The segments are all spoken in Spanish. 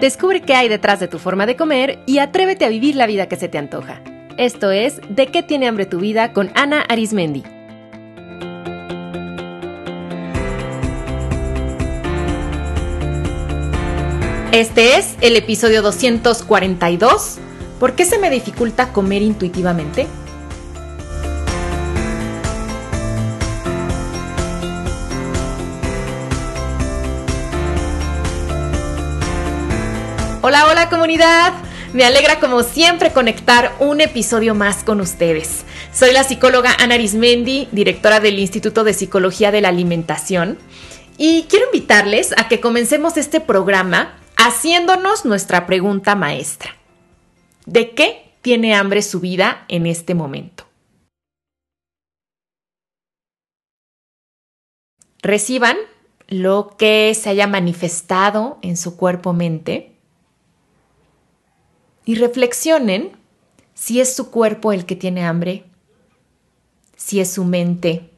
Descubre qué hay detrás de tu forma de comer y atrévete a vivir la vida que se te antoja. Esto es De qué tiene hambre tu vida con Ana Arismendi. Este es el episodio 242. ¿Por qué se me dificulta comer intuitivamente? Hola, hola comunidad. Me alegra como siempre conectar un episodio más con ustedes. Soy la psicóloga Ana Arismendi, directora del Instituto de Psicología de la Alimentación, y quiero invitarles a que comencemos este programa haciéndonos nuestra pregunta maestra. ¿De qué tiene hambre su vida en este momento? Reciban lo que se haya manifestado en su cuerpo-mente y reflexionen si es su cuerpo el que tiene hambre, si es su mente,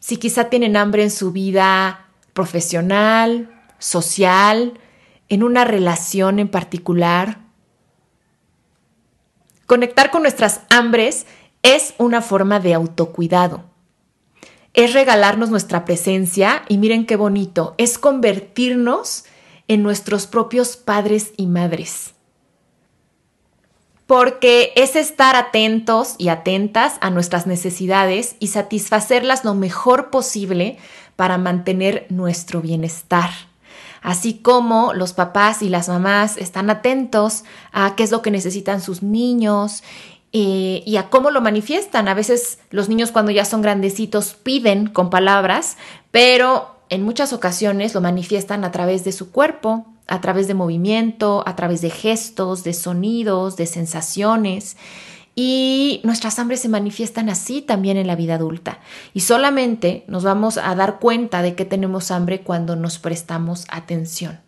si quizá tienen hambre en su vida profesional, social, en una relación en particular. Conectar con nuestras hambres es una forma de autocuidado. Es regalarnos nuestra presencia y miren qué bonito, es convertirnos en nuestros propios padres y madres porque es estar atentos y atentas a nuestras necesidades y satisfacerlas lo mejor posible para mantener nuestro bienestar. Así como los papás y las mamás están atentos a qué es lo que necesitan sus niños eh, y a cómo lo manifiestan. A veces los niños cuando ya son grandecitos piden con palabras, pero en muchas ocasiones lo manifiestan a través de su cuerpo, a través de movimiento, a través de gestos, de sonidos, de sensaciones. Y nuestras hambres se manifiestan así también en la vida adulta. Y solamente nos vamos a dar cuenta de que tenemos hambre cuando nos prestamos atención.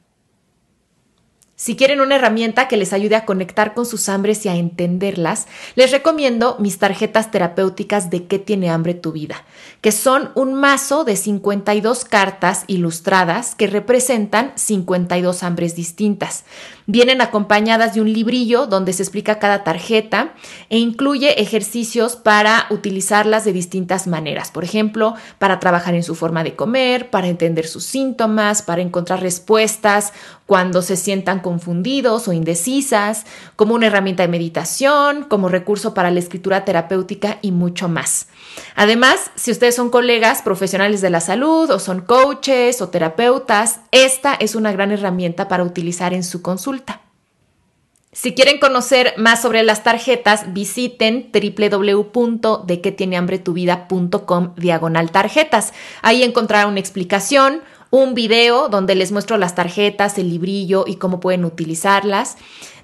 Si quieren una herramienta que les ayude a conectar con sus hambres y a entenderlas, les recomiendo mis tarjetas terapéuticas de qué tiene hambre tu vida, que son un mazo de 52 cartas ilustradas que representan 52 hambres distintas. Vienen acompañadas de un librillo donde se explica cada tarjeta e incluye ejercicios para utilizarlas de distintas maneras. Por ejemplo, para trabajar en su forma de comer, para entender sus síntomas, para encontrar respuestas cuando se sientan confundidos o indecisas, como una herramienta de meditación, como recurso para la escritura terapéutica y mucho más. Además, si ustedes son colegas profesionales de la salud o son coaches o terapeutas, esta es una gran herramienta para utilizar en su consulta. Si quieren conocer más sobre las tarjetas, visiten www.dequetienehambretuvida.com diagonal tarjetas. Ahí encontrarán una explicación, un video donde les muestro las tarjetas, el librillo y cómo pueden utilizarlas.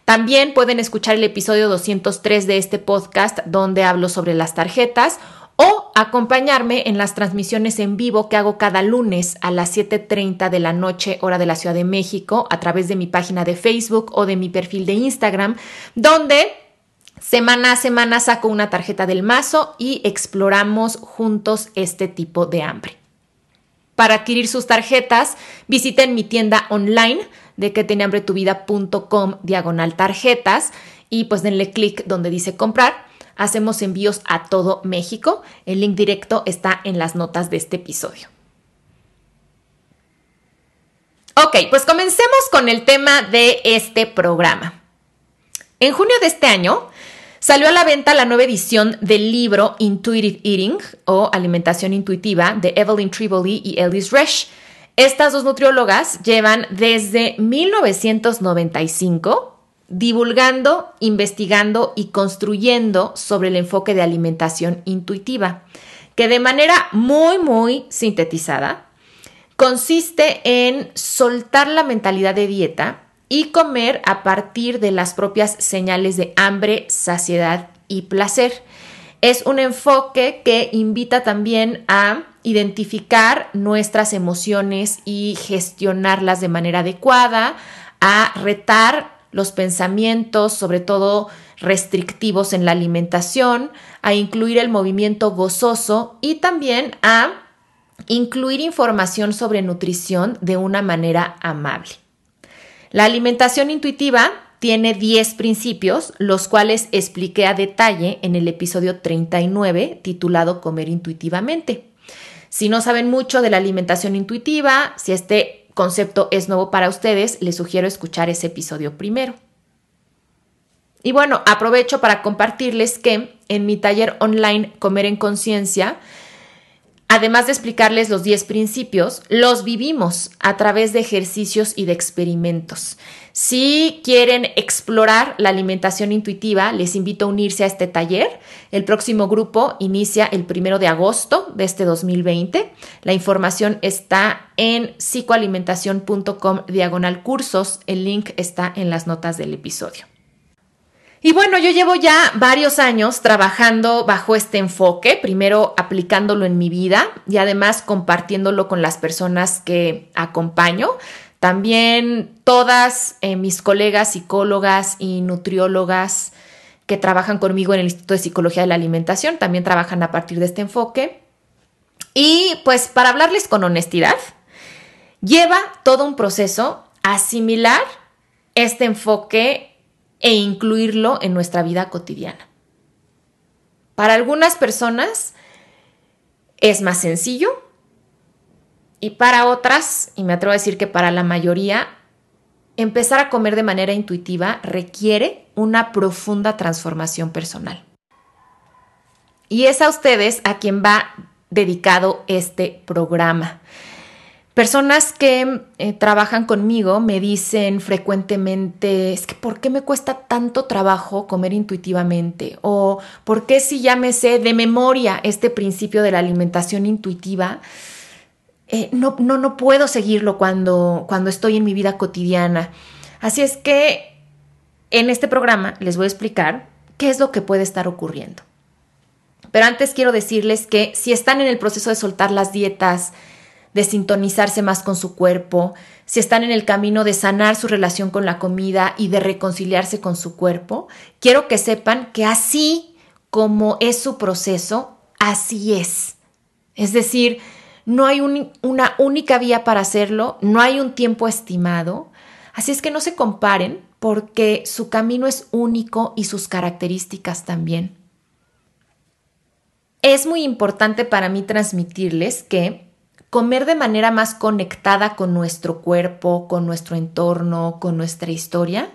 También pueden escuchar el episodio 203 de este podcast donde hablo sobre las tarjetas o acompañarme en las transmisiones en vivo que hago cada lunes a las 7.30 de la noche hora de la Ciudad de México a través de mi página de Facebook o de mi perfil de Instagram, donde semana a semana saco una tarjeta del mazo y exploramos juntos este tipo de hambre. Para adquirir sus tarjetas, visiten mi tienda online de que diagonal tarjetas y pues denle clic donde dice comprar Hacemos envíos a todo México. El link directo está en las notas de este episodio. Ok, pues comencemos con el tema de este programa. En junio de este año salió a la venta la nueva edición del libro Intuitive Eating o Alimentación Intuitiva de Evelyn Triboli y Ellis Resch. Estas dos nutriólogas llevan desde 1995 divulgando, investigando y construyendo sobre el enfoque de alimentación intuitiva, que de manera muy, muy sintetizada consiste en soltar la mentalidad de dieta y comer a partir de las propias señales de hambre, saciedad y placer. Es un enfoque que invita también a identificar nuestras emociones y gestionarlas de manera adecuada, a retar los pensamientos, sobre todo restrictivos en la alimentación, a incluir el movimiento gozoso y también a incluir información sobre nutrición de una manera amable. La alimentación intuitiva tiene 10 principios, los cuales expliqué a detalle en el episodio 39 titulado Comer intuitivamente. Si no saben mucho de la alimentación intuitiva, si este concepto es nuevo para ustedes, les sugiero escuchar ese episodio primero. Y bueno, aprovecho para compartirles que en mi taller online Comer en Conciencia, además de explicarles los 10 principios, los vivimos a través de ejercicios y de experimentos. Si quieren explorar la alimentación intuitiva, les invito a unirse a este taller. El próximo grupo inicia el primero de agosto de este 2020. La información está en psicoalimentación.com diagonal cursos. El link está en las notas del episodio. Y bueno, yo llevo ya varios años trabajando bajo este enfoque, primero aplicándolo en mi vida y además compartiéndolo con las personas que acompaño. También todas eh, mis colegas psicólogas y nutriólogas que trabajan conmigo en el Instituto de Psicología de la Alimentación también trabajan a partir de este enfoque. Y pues para hablarles con honestidad, lleva todo un proceso asimilar este enfoque e incluirlo en nuestra vida cotidiana. Para algunas personas es más sencillo y para otras, y me atrevo a decir que para la mayoría, empezar a comer de manera intuitiva requiere una profunda transformación personal. Y es a ustedes a quien va dedicado este programa. Personas que eh, trabajan conmigo me dicen frecuentemente, es que ¿por qué me cuesta tanto trabajo comer intuitivamente? O ¿por qué si ya me sé de memoria este principio de la alimentación intuitiva? Eh, no, no, no puedo seguirlo cuando, cuando estoy en mi vida cotidiana. Así es que en este programa les voy a explicar qué es lo que puede estar ocurriendo. Pero antes quiero decirles que si están en el proceso de soltar las dietas, de sintonizarse más con su cuerpo, si están en el camino de sanar su relación con la comida y de reconciliarse con su cuerpo, quiero que sepan que así como es su proceso, así es. Es decir, no hay una única vía para hacerlo, no hay un tiempo estimado, así es que no se comparen porque su camino es único y sus características también. Es muy importante para mí transmitirles que comer de manera más conectada con nuestro cuerpo, con nuestro entorno, con nuestra historia,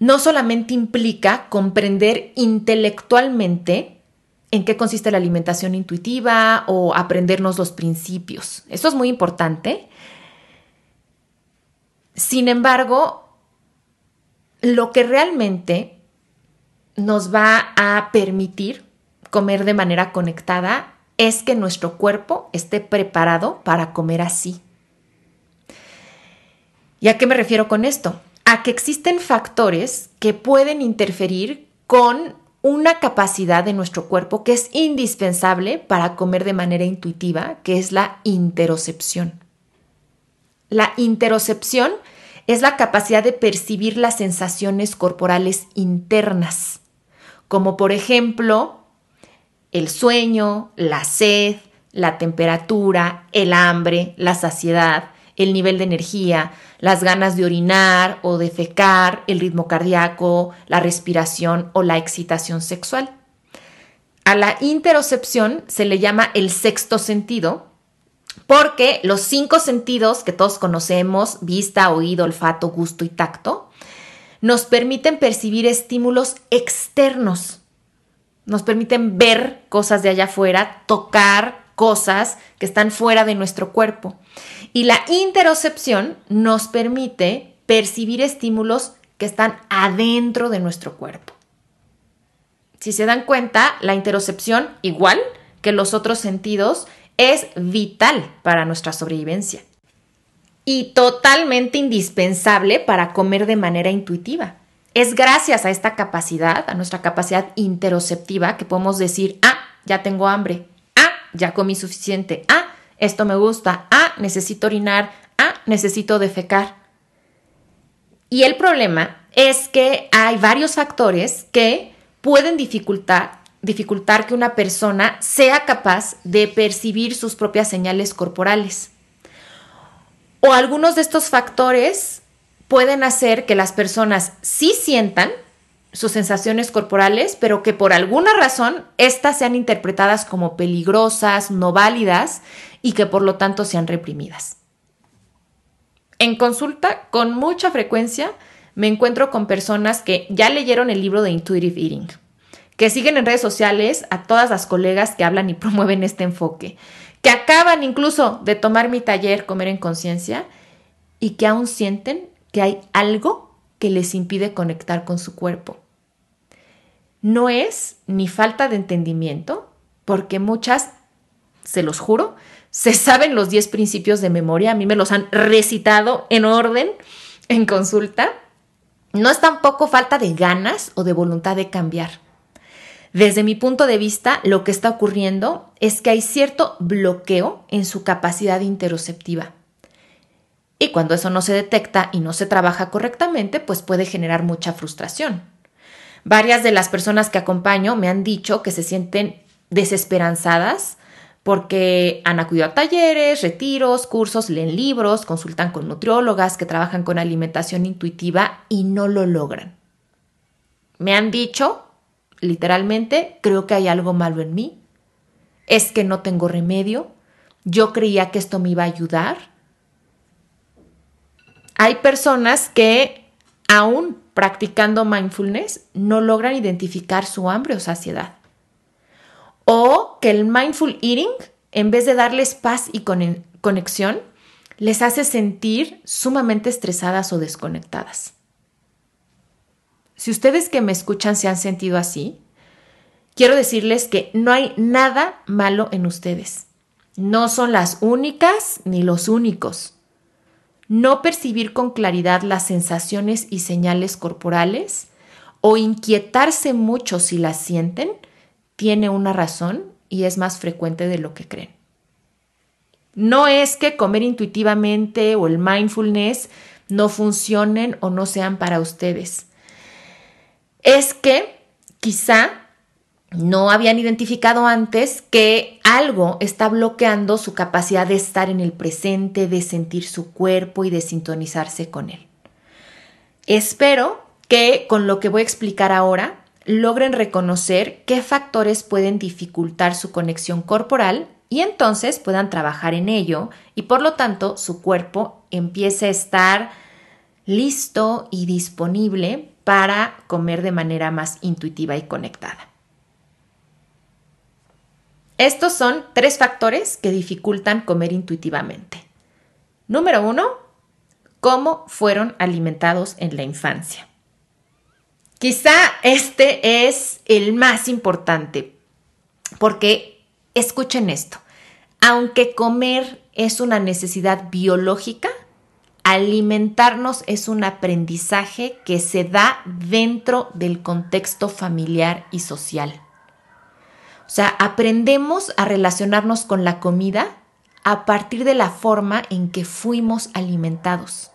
no solamente implica comprender intelectualmente en qué consiste la alimentación intuitiva o aprendernos los principios. Esto es muy importante. Sin embargo, lo que realmente nos va a permitir comer de manera conectada es que nuestro cuerpo esté preparado para comer así. ¿Y a qué me refiero con esto? A que existen factores que pueden interferir con una capacidad de nuestro cuerpo que es indispensable para comer de manera intuitiva, que es la interocepción. La interocepción es la capacidad de percibir las sensaciones corporales internas, como por ejemplo el sueño, la sed, la temperatura, el hambre, la saciedad, el nivel de energía, las ganas de orinar o de fecar, el ritmo cardíaco, la respiración o la excitación sexual. A la interocepción se le llama el sexto sentido porque los cinco sentidos que todos conocemos, vista, oído, olfato, gusto y tacto, nos permiten percibir estímulos externos nos permiten ver cosas de allá afuera, tocar cosas que están fuera de nuestro cuerpo. Y la interocepción nos permite percibir estímulos que están adentro de nuestro cuerpo. Si se dan cuenta, la interocepción, igual que los otros sentidos, es vital para nuestra sobrevivencia y totalmente indispensable para comer de manera intuitiva. Es gracias a esta capacidad, a nuestra capacidad interoceptiva, que podemos decir, ah, ya tengo hambre, ah, ya comí suficiente, ah, esto me gusta, ah, necesito orinar, ah, necesito defecar. Y el problema es que hay varios factores que pueden dificultar, dificultar que una persona sea capaz de percibir sus propias señales corporales. O algunos de estos factores pueden hacer que las personas sí sientan sus sensaciones corporales, pero que por alguna razón éstas sean interpretadas como peligrosas, no válidas y que por lo tanto sean reprimidas. En consulta, con mucha frecuencia, me encuentro con personas que ya leyeron el libro de Intuitive Eating, que siguen en redes sociales a todas las colegas que hablan y promueven este enfoque, que acaban incluso de tomar mi taller Comer en Conciencia y que aún sienten que hay algo que les impide conectar con su cuerpo. No es ni falta de entendimiento, porque muchas, se los juro, se saben los 10 principios de memoria, a mí me los han recitado en orden en consulta. No es tampoco falta de ganas o de voluntad de cambiar. Desde mi punto de vista, lo que está ocurriendo es que hay cierto bloqueo en su capacidad interoceptiva. Y cuando eso no se detecta y no se trabaja correctamente, pues puede generar mucha frustración. Varias de las personas que acompaño me han dicho que se sienten desesperanzadas porque han acudido a talleres, retiros, cursos, leen libros, consultan con nutriólogas que trabajan con alimentación intuitiva y no lo logran. Me han dicho, literalmente, creo que hay algo malo en mí, es que no tengo remedio, yo creía que esto me iba a ayudar hay personas que aún practicando mindfulness no logran identificar su hambre o saciedad. O que el mindful eating, en vez de darles paz y conexión, les hace sentir sumamente estresadas o desconectadas. Si ustedes que me escuchan se han sentido así, quiero decirles que no hay nada malo en ustedes. No son las únicas ni los únicos no percibir con claridad las sensaciones y señales corporales o inquietarse mucho si las sienten, tiene una razón y es más frecuente de lo que creen. No es que comer intuitivamente o el mindfulness no funcionen o no sean para ustedes. Es que quizá no habían identificado antes que algo está bloqueando su capacidad de estar en el presente, de sentir su cuerpo y de sintonizarse con él. Espero que con lo que voy a explicar ahora logren reconocer qué factores pueden dificultar su conexión corporal y entonces puedan trabajar en ello y por lo tanto su cuerpo empiece a estar listo y disponible para comer de manera más intuitiva y conectada. Estos son tres factores que dificultan comer intuitivamente. Número uno, cómo fueron alimentados en la infancia. Quizá este es el más importante, porque escuchen esto, aunque comer es una necesidad biológica, alimentarnos es un aprendizaje que se da dentro del contexto familiar y social. O sea, aprendemos a relacionarnos con la comida a partir de la forma en que fuimos alimentados.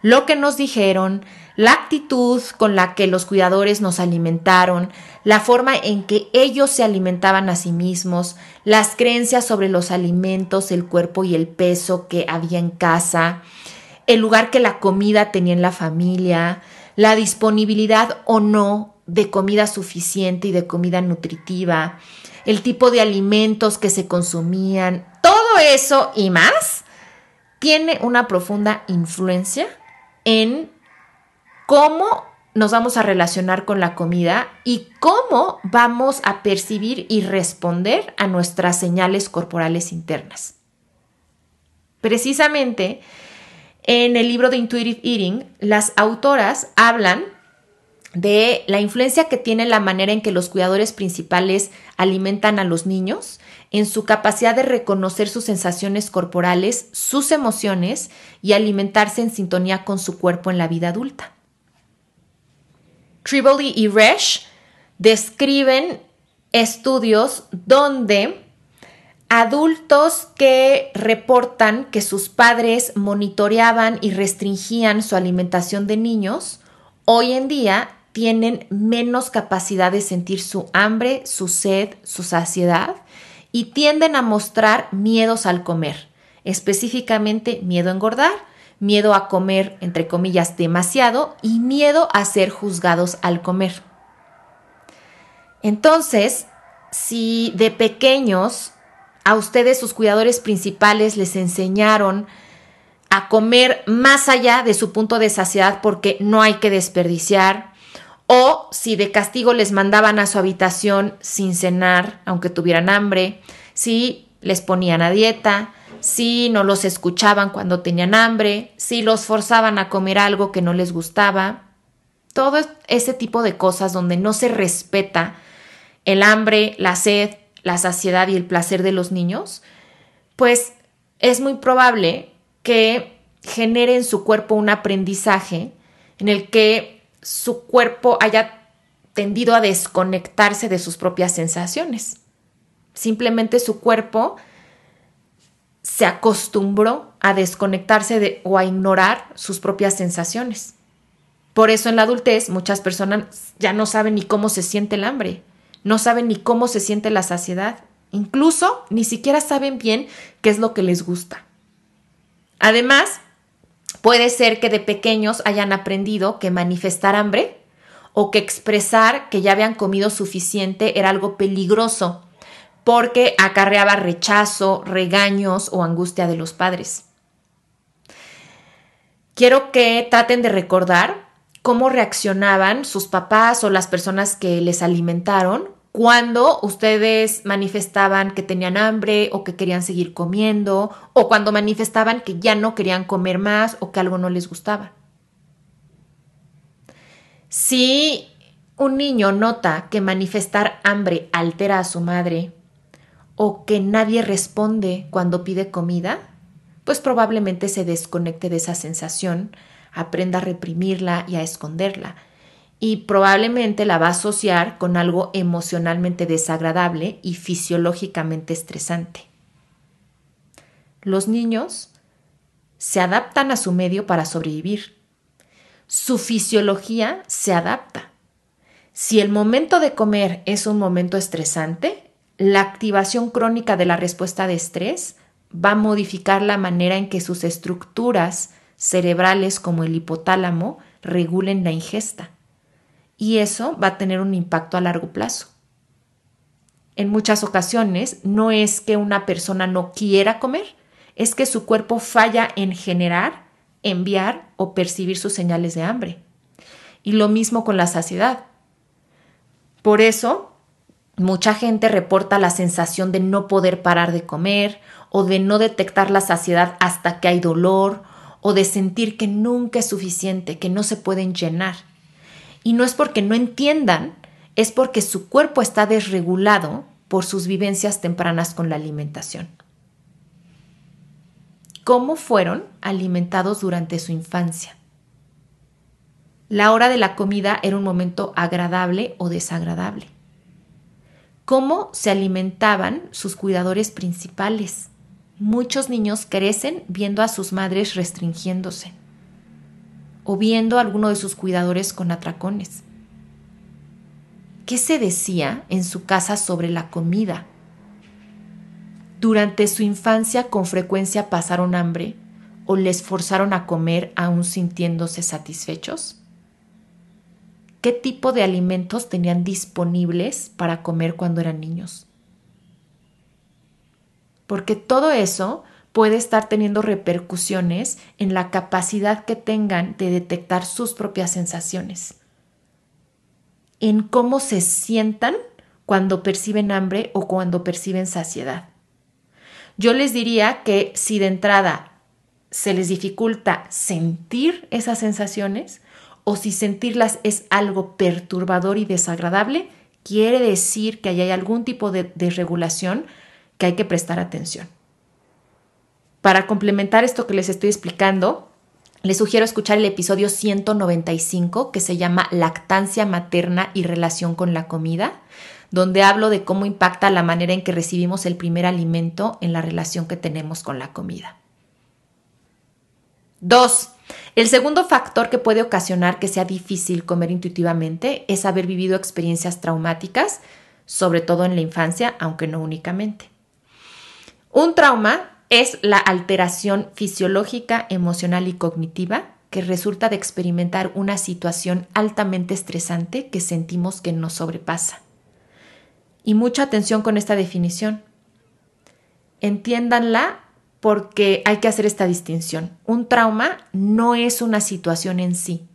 Lo que nos dijeron, la actitud con la que los cuidadores nos alimentaron, la forma en que ellos se alimentaban a sí mismos, las creencias sobre los alimentos, el cuerpo y el peso que había en casa, el lugar que la comida tenía en la familia, la disponibilidad o no de comida suficiente y de comida nutritiva, el tipo de alimentos que se consumían, todo eso y más tiene una profunda influencia en cómo nos vamos a relacionar con la comida y cómo vamos a percibir y responder a nuestras señales corporales internas. Precisamente en el libro de Intuitive Eating, las autoras hablan de la influencia que tiene la manera en que los cuidadores principales alimentan a los niños, en su capacidad de reconocer sus sensaciones corporales, sus emociones y alimentarse en sintonía con su cuerpo en la vida adulta. Triboli y Resch describen estudios donde adultos que reportan que sus padres monitoreaban y restringían su alimentación de niños, hoy en día tienen menos capacidad de sentir su hambre, su sed, su saciedad y tienden a mostrar miedos al comer, específicamente miedo a engordar, miedo a comer, entre comillas, demasiado y miedo a ser juzgados al comer. Entonces, si de pequeños a ustedes, sus cuidadores principales, les enseñaron a comer más allá de su punto de saciedad porque no hay que desperdiciar, o si de castigo les mandaban a su habitación sin cenar, aunque tuvieran hambre, si les ponían a dieta, si no los escuchaban cuando tenían hambre, si los forzaban a comer algo que no les gustaba, todo ese tipo de cosas donde no se respeta el hambre, la sed, la saciedad y el placer de los niños, pues es muy probable que genere en su cuerpo un aprendizaje en el que su cuerpo haya tendido a desconectarse de sus propias sensaciones. Simplemente su cuerpo se acostumbró a desconectarse de, o a ignorar sus propias sensaciones. Por eso en la adultez muchas personas ya no saben ni cómo se siente el hambre, no saben ni cómo se siente la saciedad, incluso ni siquiera saben bien qué es lo que les gusta. Además, puede ser que de pequeños hayan aprendido que manifestar hambre o que expresar que ya habían comido suficiente era algo peligroso porque acarreaba rechazo, regaños o angustia de los padres. Quiero que traten de recordar cómo reaccionaban sus papás o las personas que les alimentaron cuando ustedes manifestaban que tenían hambre o que querían seguir comiendo o cuando manifestaban que ya no querían comer más o que algo no les gustaba. Si un niño nota que manifestar hambre altera a su madre o que nadie responde cuando pide comida, pues probablemente se desconecte de esa sensación, aprenda a reprimirla y a esconderla. Y probablemente la va a asociar con algo emocionalmente desagradable y fisiológicamente estresante. Los niños se adaptan a su medio para sobrevivir. Su fisiología se adapta. Si el momento de comer es un momento estresante, la activación crónica de la respuesta de estrés va a modificar la manera en que sus estructuras cerebrales como el hipotálamo regulen la ingesta. Y eso va a tener un impacto a largo plazo. En muchas ocasiones no es que una persona no quiera comer, es que su cuerpo falla en generar, enviar o percibir sus señales de hambre. Y lo mismo con la saciedad. Por eso, Mucha gente reporta la sensación de no poder parar de comer o de no detectar la saciedad hasta que hay dolor o de sentir que nunca es suficiente, que no se pueden llenar. Y no es porque no entiendan, es porque su cuerpo está desregulado por sus vivencias tempranas con la alimentación. ¿Cómo fueron alimentados durante su infancia? La hora de la comida era un momento agradable o desagradable cómo se alimentaban sus cuidadores principales. Muchos niños crecen viendo a sus madres restringiéndose o viendo a alguno de sus cuidadores con atracones. ¿Qué se decía en su casa sobre la comida? Durante su infancia con frecuencia pasaron hambre o les forzaron a comer aún sintiéndose satisfechos? qué tipo de alimentos tenían disponibles para comer cuando eran niños. Porque todo eso puede estar teniendo repercusiones en la capacidad que tengan de detectar sus propias sensaciones, en cómo se sientan cuando perciben hambre o cuando perciben saciedad. Yo les diría que si de entrada se les dificulta sentir esas sensaciones, o si sentirlas es algo perturbador y desagradable, quiere decir que hay algún tipo de desregulación que hay que prestar atención. Para complementar esto que les estoy explicando, les sugiero escuchar el episodio 195 que se llama Lactancia materna y relación con la comida, donde hablo de cómo impacta la manera en que recibimos el primer alimento en la relación que tenemos con la comida. 2. El segundo factor que puede ocasionar que sea difícil comer intuitivamente es haber vivido experiencias traumáticas, sobre todo en la infancia, aunque no únicamente. Un trauma es la alteración fisiológica, emocional y cognitiva que resulta de experimentar una situación altamente estresante que sentimos que nos sobrepasa. Y mucha atención con esta definición. Entiéndanla porque hay que hacer esta distinción. Un trauma no es una situación en sí,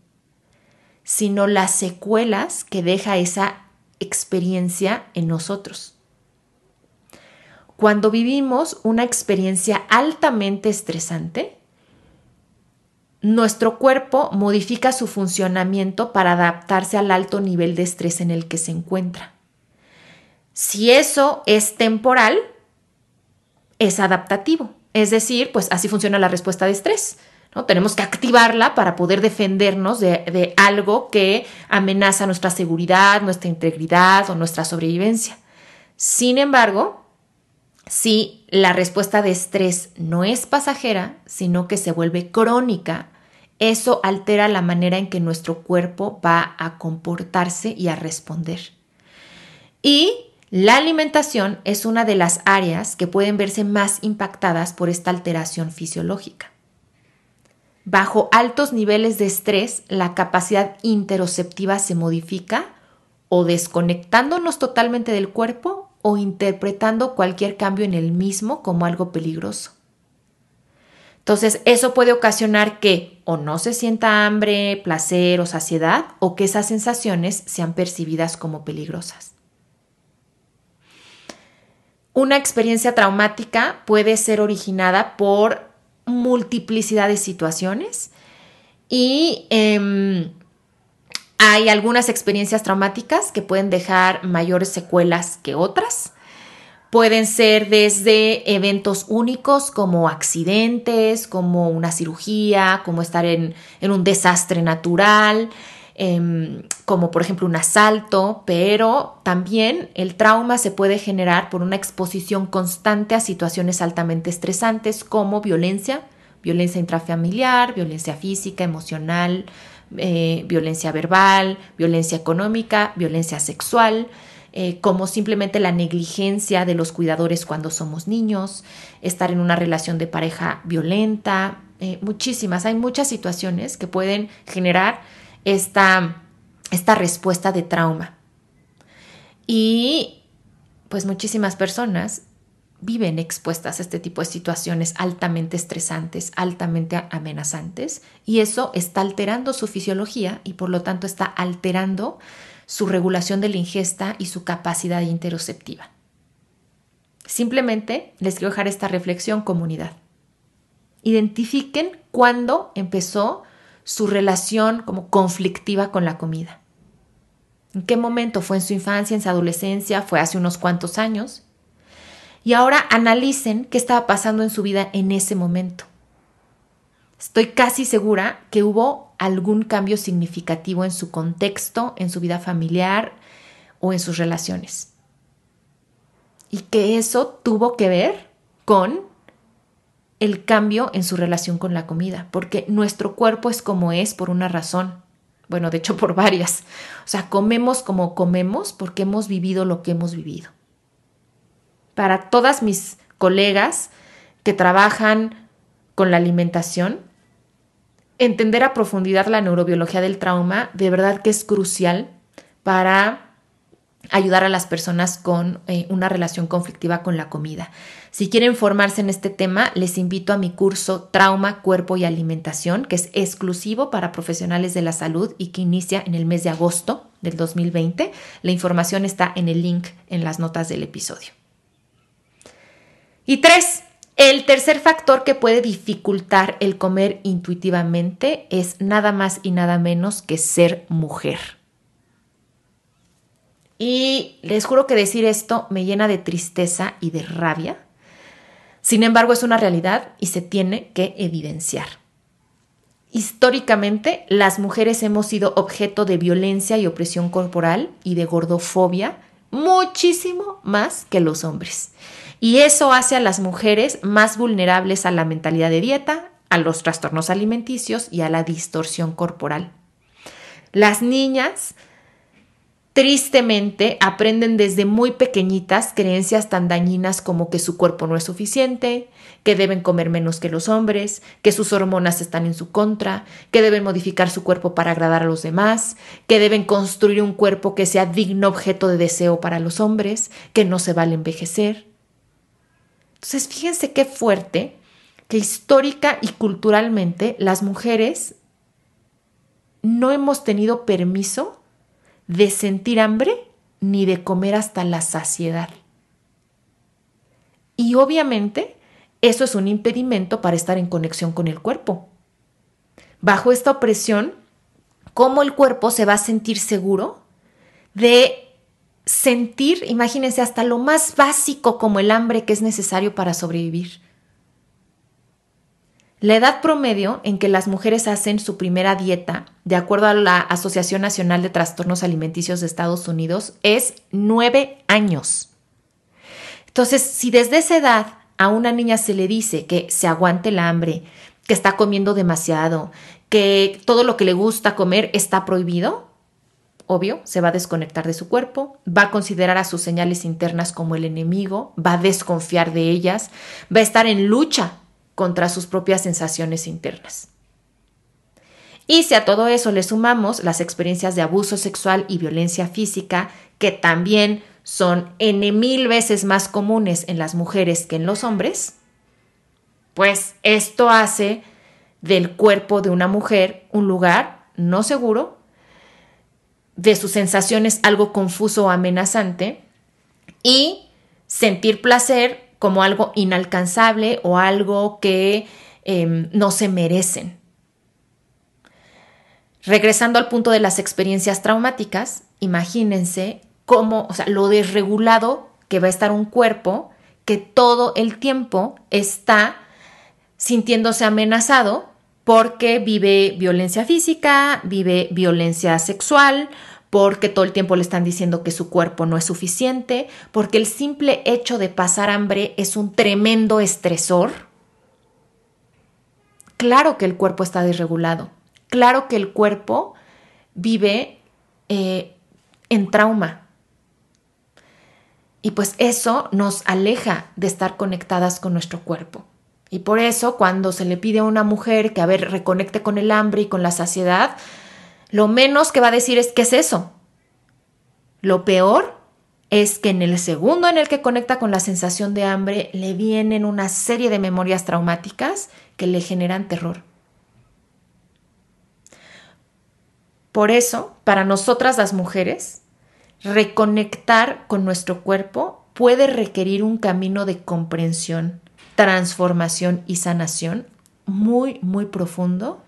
sino las secuelas que deja esa experiencia en nosotros. Cuando vivimos una experiencia altamente estresante, nuestro cuerpo modifica su funcionamiento para adaptarse al alto nivel de estrés en el que se encuentra. Si eso es temporal, es adaptativo. Es decir, pues así funciona la respuesta de estrés. ¿no? Tenemos que activarla para poder defendernos de, de algo que amenaza nuestra seguridad, nuestra integridad o nuestra sobrevivencia. Sin embargo, si la respuesta de estrés no es pasajera, sino que se vuelve crónica, eso altera la manera en que nuestro cuerpo va a comportarse y a responder. Y la alimentación es una de las áreas que pueden verse más impactadas por esta alteración fisiológica. Bajo altos niveles de estrés, la capacidad interoceptiva se modifica o desconectándonos totalmente del cuerpo o interpretando cualquier cambio en el mismo como algo peligroso. Entonces, eso puede ocasionar que o no se sienta hambre, placer o saciedad, o que esas sensaciones sean percibidas como peligrosas. Una experiencia traumática puede ser originada por multiplicidad de situaciones y em, hay algunas experiencias traumáticas que pueden dejar mayores secuelas que otras. Pueden ser desde eventos únicos como accidentes, como una cirugía, como estar en, un desastre natural, em, como por ejemplo un asalto, pero también el trauma se puede generar por una exposición constante a situaciones altamente estresantes como violencia, violencia intrafamiliar, violencia física, emocional, eh, violencia verbal, violencia económica, violencia sexual. Eh, como simplemente la negligencia de los cuidadores cuando somos niños, estar en una relación de pareja violenta, eh, muchísimas, hay muchas situaciones que pueden generar esta, esta respuesta de trauma. Y pues muchísimas personas viven expuestas a este tipo de situaciones altamente estresantes, altamente amenazantes, y eso está alterando su fisiología y por lo tanto está alterando su regulación de la ingesta y su capacidad interoceptiva. Simplemente les quiero dejar esta reflexión comunidad. Identifiquen cuándo empezó su relación como conflictiva con la comida. ¿En qué momento? ¿Fue en su infancia, en su adolescencia? ¿Fue hace unos cuantos años? Y ahora analicen qué estaba pasando en su vida en ese momento. Estoy casi segura que hubo algún cambio significativo en su contexto, en su vida familiar o en sus relaciones. Y que eso tuvo que ver con el cambio en su relación con la comida, porque nuestro cuerpo es como es por una razón. Bueno, de hecho por varias. O sea, comemos como comemos porque hemos vivido lo que hemos vivido. Para todas mis colegas que trabajan con la alimentación, entender a profundidad la neurobiología del trauma de verdad que es crucial para ayudar a las personas con eh, una relación conflictiva con la comida. Si quieren formarse en este tema, les invito a mi curso Trauma, Cuerpo y Alimentación, que es exclusivo para profesionales de la salud y que inicia en el mes de agosto del 2020. La información está en el link en las notas del episodio. Y tres, el tercer factor que puede dificultar el comer intuitivamente es nada más y nada menos que ser mujer. Y les juro que decir esto me llena de tristeza y de rabia. Sin embargo, es una realidad y se tiene que evidenciar. Históricamente, las mujeres hemos sido objeto de violencia y opresión corporal y de gordofobia muchísimo más que los hombres. Y eso hace a las mujeres más vulnerables a la mentalidad de dieta, a los trastornos alimenticios y a la distorsión corporal. Las niñas tristemente aprenden desde muy pequeñitas creencias tan dañinas como que su cuerpo no es suficiente, que deben comer menos que los hombres, que sus hormonas están en su contra, que deben modificar su cuerpo para agradar a los demás, que deben construir un cuerpo que sea digno objeto de deseo para los hombres, que no se vale envejecer. Entonces, fíjense qué fuerte que histórica y culturalmente las mujeres no hemos tenido permiso de sentir hambre ni de comer hasta la saciedad. Y obviamente eso es un impedimento para estar en conexión con el cuerpo. Bajo esta opresión, ¿cómo el cuerpo se va a sentir seguro de sentir, imagínense, hasta lo más básico como el hambre que es necesario para sobrevivir? La edad promedio en que las mujeres hacen su primera dieta, de acuerdo a la Asociación Nacional de Trastornos Alimenticios de Estados Unidos, es nueve años. Entonces, si desde esa edad a una niña se le dice que se aguante el hambre, que está comiendo demasiado, que todo lo que le gusta comer está prohibido, obvio, se va a desconectar de su cuerpo, va a considerar a sus señales internas como el enemigo, va a desconfiar de ellas, va a estar en lucha contra sus propias sensaciones internas. Y si a todo eso le sumamos las experiencias de abuso sexual y violencia física, que también son N mil veces más comunes en las mujeres que en los hombres, pues esto hace del cuerpo de una mujer un lugar no seguro, de sus sensaciones algo confuso o amenazante, y sentir placer como algo inalcanzable o algo que em, no se merecen. Regresando al punto de las experiencias traumáticas, imagínense cómo, o sea, lo desregulado que va a estar un cuerpo que todo el tiempo está sintiéndose amenazado porque vive violencia física, vive violencia sexual porque todo el tiempo le están diciendo que su cuerpo no es suficiente, porque el simple hecho de pasar hambre es un tremendo estresor. Claro que el cuerpo está desregulado, claro que el cuerpo vive eh, en trauma. Y pues eso nos aleja de estar conectadas con nuestro cuerpo. Y por eso cuando se le pide a una mujer que a ver reconecte con el hambre y con la saciedad, lo menos que va a decir es, ¿qué es eso? Lo peor es que en el segundo en el que conecta con la sensación de hambre le vienen una serie de memorias traumáticas que le generan terror. Por eso, para nosotras las mujeres, reconectar con nuestro cuerpo puede requerir un camino de comprensión, transformación y sanación muy, muy profundo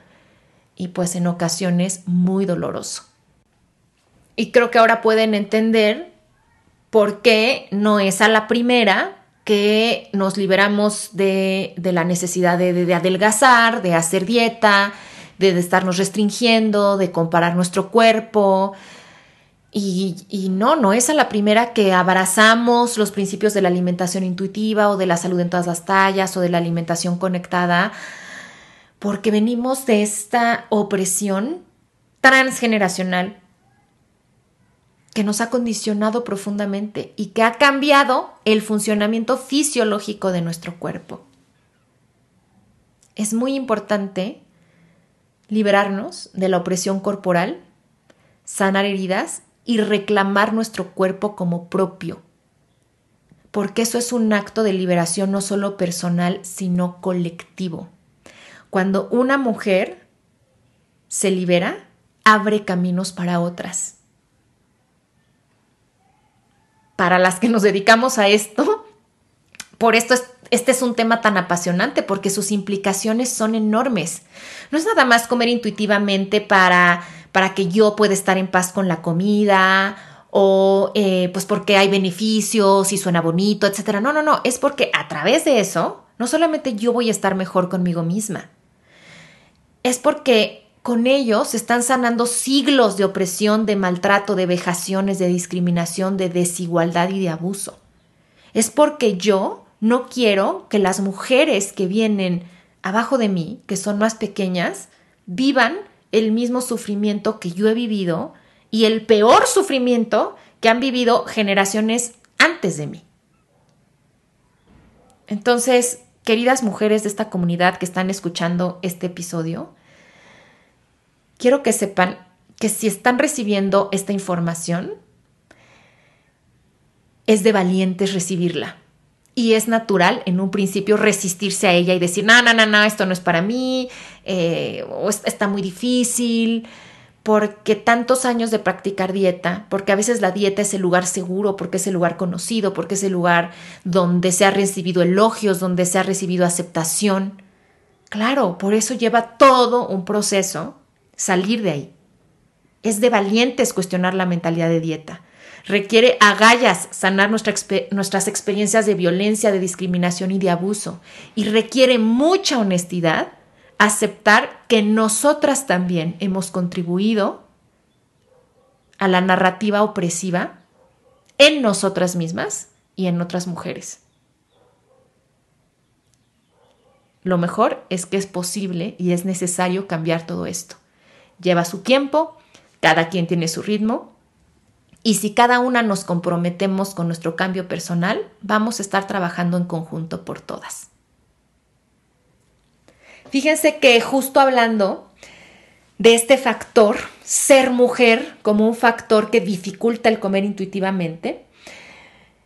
y pues en ocasiones muy doloroso. Y creo que ahora pueden entender por qué no es a la primera que nos liberamos de, la necesidad de, adelgazar, de hacer dieta, de, de, estarnos restringiendo, de comparar nuestro cuerpo. Y, no, no es a la primera que abrazamos los principios de la alimentación intuitiva o de la salud en todas las tallas o de la alimentación conectada porque venimos de esta opresión transgeneracional que nos ha condicionado profundamente y que ha cambiado el funcionamiento fisiológico de nuestro cuerpo. Es muy importante liberarnos de la opresión corporal, sanar heridas y reclamar nuestro cuerpo como propio, porque eso es un acto de liberación no solo personal, sino colectivo. Cuando una mujer se libera, abre caminos para otras. Para las que nos dedicamos a esto, por esto este es un tema tan apasionante porque sus implicaciones son enormes. No es nada más comer intuitivamente para, para que yo pueda estar en paz con la comida o eh, pues porque hay beneficios y suena bonito, etc. No, no, no, es porque a través de eso no solamente yo voy a estar mejor conmigo misma, es porque con ellos se están sanando siglos de opresión, de maltrato, de vejaciones, de discriminación, de desigualdad y de abuso. Es porque yo no quiero que las mujeres que vienen abajo de mí, que son más pequeñas, vivan el mismo sufrimiento que yo he vivido y el peor sufrimiento que han vivido generaciones antes de mí. Entonces, queridas mujeres de esta comunidad que están escuchando este episodio, quiero que sepan que si están recibiendo esta información, es de valientes recibirla. Y es natural en un principio resistirse a ella y decir, no, no, no, no, esto no es para mí, eh, o está muy difícil, porque tantos años de practicar dieta, porque a veces la dieta es el lugar seguro, porque es el lugar conocido, porque es el lugar donde se ha recibido elogios, donde se ha recibido aceptación. Claro, por eso lleva todo un proceso salir de ahí. Es de valientes cuestionar la mentalidad de dieta. Requiere agallas sanar nuestras experiencias de violencia, de discriminación y de abuso. Y requiere mucha honestidad aceptar que nosotras también hemos contribuido a la narrativa opresiva en nosotras mismas y en otras mujeres. Lo mejor es que es posible y es necesario cambiar todo esto. Lleva su tiempo, cada quien tiene su ritmo y si cada una nos comprometemos con nuestro cambio personal, vamos a estar trabajando en conjunto por todas. Fíjense que justo hablando de este factor, ser mujer como un factor que dificulta el comer intuitivamente,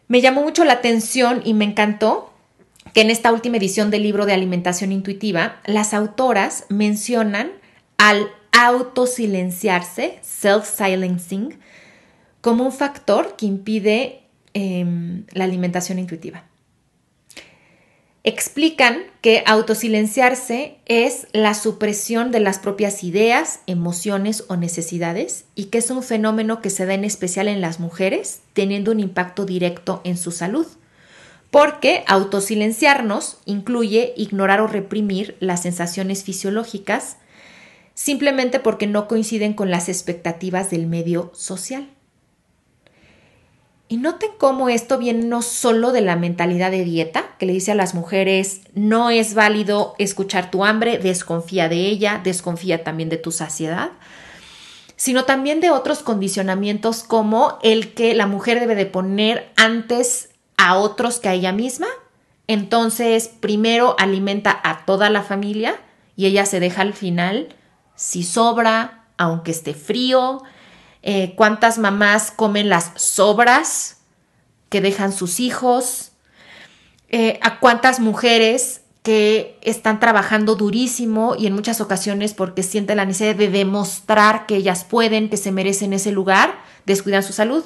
me llamó mucho la atención y me encantó que en esta última edición del libro de alimentación intuitiva, las autoras mencionan al autosilenciarse, self-silencing, como un factor que impide em, la alimentación intuitiva explican que autosilenciarse es la supresión de las propias ideas, emociones o necesidades y que es un fenómeno que se da en especial en las mujeres, teniendo un impacto directo en su salud. Porque autosilenciarnos incluye ignorar o reprimir las sensaciones fisiológicas simplemente porque no coinciden con las expectativas del medio social. Y noten cómo esto viene no solo de la mentalidad de dieta, que le dice a las mujeres, no es válido escuchar tu hambre, desconfía de ella, desconfía también de tu saciedad, sino también de otros condicionamientos como el que la mujer debe de poner antes a otros que a ella misma. Entonces, primero alimenta a toda la familia y ella se deja al final, si sobra, aunque esté frío, eh, cuántas mamás comen las sobras que dejan sus hijos, eh, a cuántas mujeres que están trabajando durísimo y en muchas ocasiones porque sienten la necesidad de demostrar que ellas pueden, que se merecen ese lugar, descuidan su salud.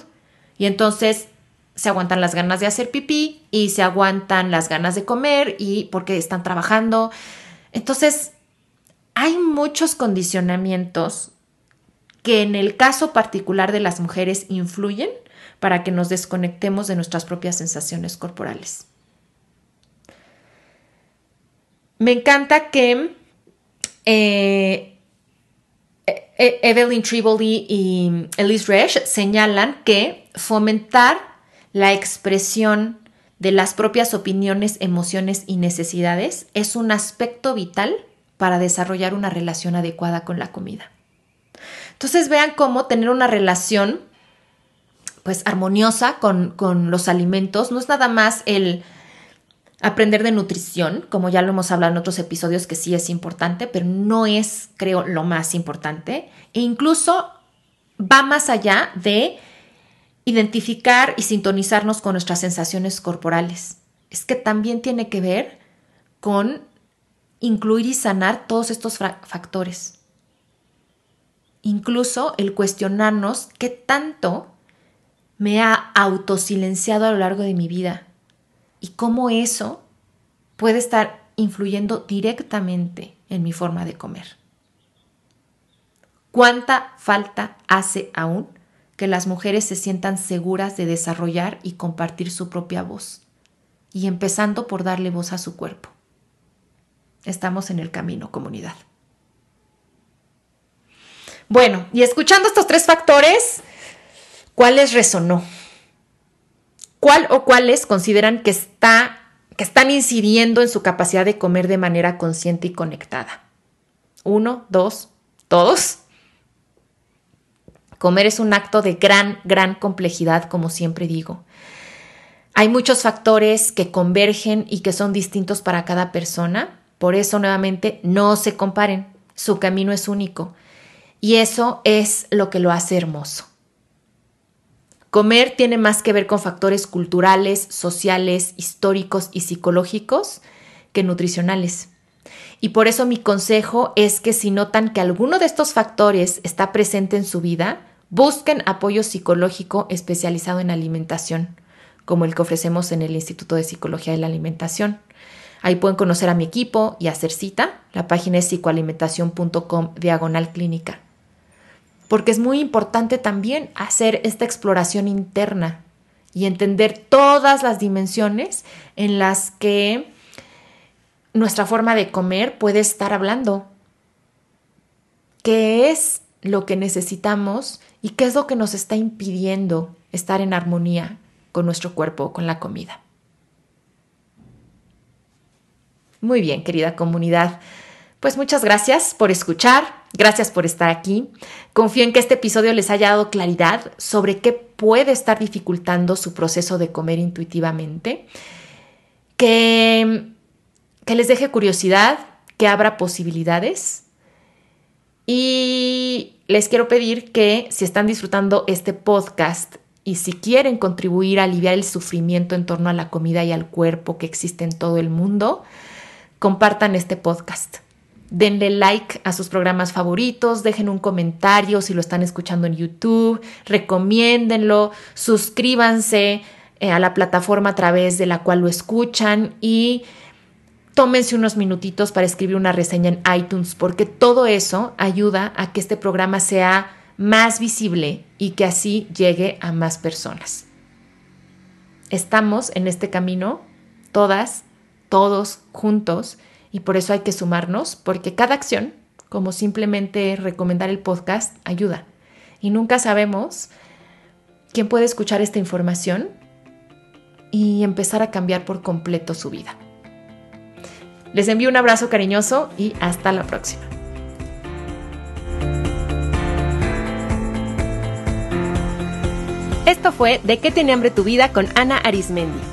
Y entonces se aguantan las ganas de hacer pipí y se aguantan las ganas de comer y porque están trabajando. Entonces, hay muchos condicionamientos que en el caso particular de las mujeres influyen para que nos desconectemos de nuestras propias sensaciones corporales. Me encanta que eh, e-, Evelyn Triboli y Elise Resch señalan que fomentar la expresión de las propias opiniones, emociones y necesidades es un aspecto vital para desarrollar una relación adecuada con la comida. Entonces vean cómo tener una relación pues armoniosa con, con los alimentos no es nada más el aprender de nutrición, como ya lo hemos hablado en otros episodios que sí es importante, pero no es, creo, lo más importante. E incluso va más allá de identificar y sintonizarnos con nuestras sensaciones corporales. Es que también tiene que ver con incluir y sanar todos estos factores incluso el cuestionarnos qué tanto me ha autosilenciado a lo largo de mi vida y cómo eso puede estar influyendo directamente en mi forma de comer. ¿Cuánta falta hace aún que las mujeres se sientan seguras de desarrollar y compartir su propia voz? Y empezando por darle voz a su cuerpo. Estamos en el camino, comunidad. Bueno, y escuchando estos tres factores, ¿cuál les resonó? ¿Cuál o cuáles consideran que, está, que están incidiendo en su capacidad de comer de manera consciente y conectada? Uno, dos, todos. Comer es un acto de gran, gran complejidad, como siempre digo. Hay muchos factores que convergen y que son distintos para cada persona. Por eso, nuevamente, no se comparen. Su camino es único. Y eso es lo que lo hace hermoso. Comer tiene más que ver con factores culturales, sociales, históricos y psicológicos que nutricionales. Y por eso mi consejo es que si notan que alguno de estos factores está presente en su vida, busquen apoyo psicológico especializado en alimentación, como el que ofrecemos en el Instituto de Psicología de la Alimentación. Ahí pueden conocer a mi equipo y hacer cita. La página es psicoalimentación.com diagonal clínica. Porque es muy importante también hacer esta exploración interna y entender todas las dimensiones en las que nuestra forma de comer puede estar hablando. ¿Qué es lo que necesitamos y qué es lo que nos está impidiendo estar en armonía con nuestro cuerpo, con la comida? Muy bien, querida comunidad. Pues muchas gracias por escuchar, gracias por estar aquí. Confío en que este episodio les haya dado claridad sobre qué puede estar dificultando su proceso de comer intuitivamente, que, que les deje curiosidad, que abra posibilidades. Y les quiero pedir que si están disfrutando este podcast y si quieren contribuir a aliviar el sufrimiento en torno a la comida y al cuerpo que existe en todo el mundo, compartan este podcast. Denle like a sus programas favoritos, dejen un comentario si lo están escuchando en YouTube, recomiéndenlo, suscríbanse eh, a la plataforma a través de la cual lo escuchan y tómense unos minutitos para escribir una reseña en iTunes porque todo eso ayuda a que este programa sea más visible y que así llegue a más personas. Estamos en este camino todas todos juntos y por eso hay que sumarnos porque cada acción, como simplemente recomendar el podcast, ayuda. Y nunca sabemos quién puede escuchar esta información y empezar a cambiar por completo su vida. Les envío un abrazo cariñoso y hasta la próxima. Esto fue De qué tiene hambre tu vida con Ana Arismendi.